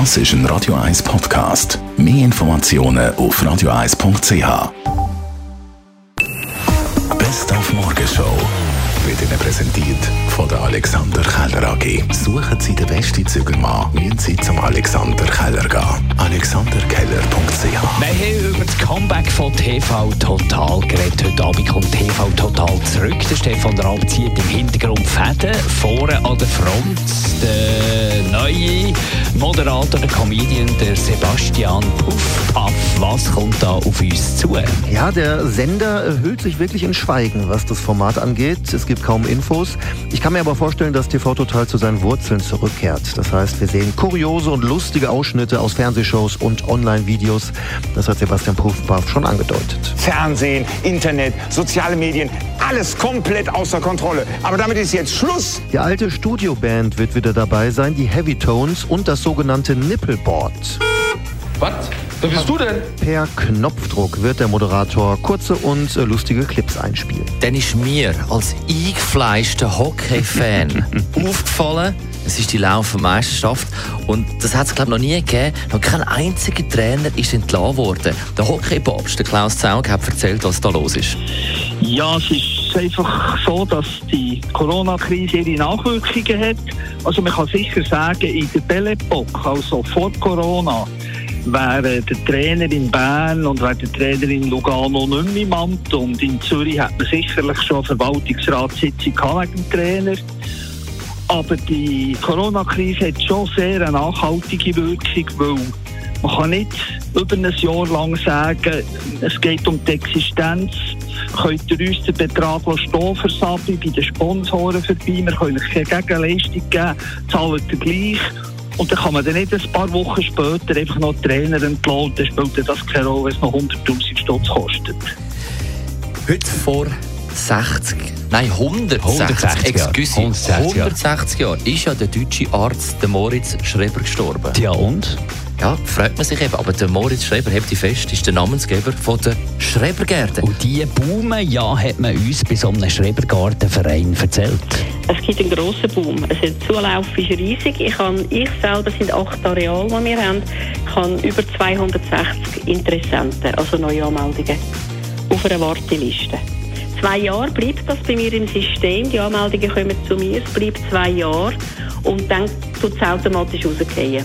Das ist ein Radio 1 Podcast. Mehr Informationen auf radio1.ch. Best auf Morgenshow wird Ihnen präsentiert von der Alexander Keller AG. Suchen Sie den besten Zügelmann, müssen Sie zum Alexander Keller gehen. alexanderkeller.ch Wir haben über das Comeback von TV Total geredet. Heute Abend kommt TV Total zurück. Der Stefan Raab zieht im Hintergrund Fäden. Vorne an der Front der neue Moderator, der Comedian, der Sebastian Puffpaff. Was kommt da auf uns zu? Ja, der Sender hüllt sich wirklich in Schweigen, was das Format angeht. Es gibt kaum Infos. Ich kann mir aber vorstellen, dass TV Total zu seinen Wurzeln zurückkehrt. Das heißt, wir sehen kuriose und lustige Ausschnitte aus Fernsehshows und Online-Videos. Das hat Sebastian Puffpaff schon angedeutet. Fernsehen, Internet, soziale Medien, alles komplett außer Kontrolle. Aber damit ist jetzt Schluss. Die alte Studioband wird wieder dabei sein, die Heavy Tones und das sogenannte Nippleboard. Was? Wer bist du denn? Per Knopfdruck wird der Moderator kurze und lustige Clips einspielen. Dann ist mir als eingefleischter Hockey-Fan aufgefallen, es ist die Laufmeisterschaft und das hat es glaube noch nie gegeben. Noch kein einziger Trainer ist entlassen worden. Der Hockey-Papst, der Klaus Zaug, hat erzählt, was da los ist. Ja, es ist einfach so, dass die Corona-Krise ihre Nachwirkungen hat. Also man kann sicher sagen, in der Epoque, also vor Corona, wäre der Trainer in Bern und wäre der Trainer in Lugano nicht mehr Amt. Und in Zürich hat man sicherlich schon eine Verwaltungsratssitzung wegen dem Trainer. Aber die Corona-Krise hat schon sehr eine nachhaltige Wirkung, weil man kann nicht über ein Jahr lang sagen, es geht um die Existenz. Könnt ihr uns den Betrag stehen für Sabi bei den Sponsoren vorbei? Wir können euch keine Gegenleistung geben, zahlt ihr gleich. Und dann kann man dann nicht ein paar Wochen später einfach noch Trainer entlassen. Dann spielt das keine Rolle, wenn es noch 100'000 Stutz kostet. Heute vor 60, nein 160, 160 Jahre. excuse, 160 Jahre. 160 Jahre ist ja der deutsche Arzt der Moritz Schreber gestorben. Ja und? Ja, freut man sich eben. Aber der Moritz Schreber, habt ihr fest, ist der Namensgeber von der Schrebergärten. Und diese boomen, ja, hat man uns bei so einem Schrebergartenverein erzählt. Es gibt einen grossen Boom. Also der Zulauf ist riesig. Ich, kann, ich selber sind acht Areale, die wir haben. Ich habe über 260 Interessenten, also neue Anmeldungen, auf einer Warteliste. Zwei Jahre bleibt das bei mir im System. Die Anmeldungen kommen zu mir. Es bleibt zwei Jahre. Und dann tut es automatisch rausgehen.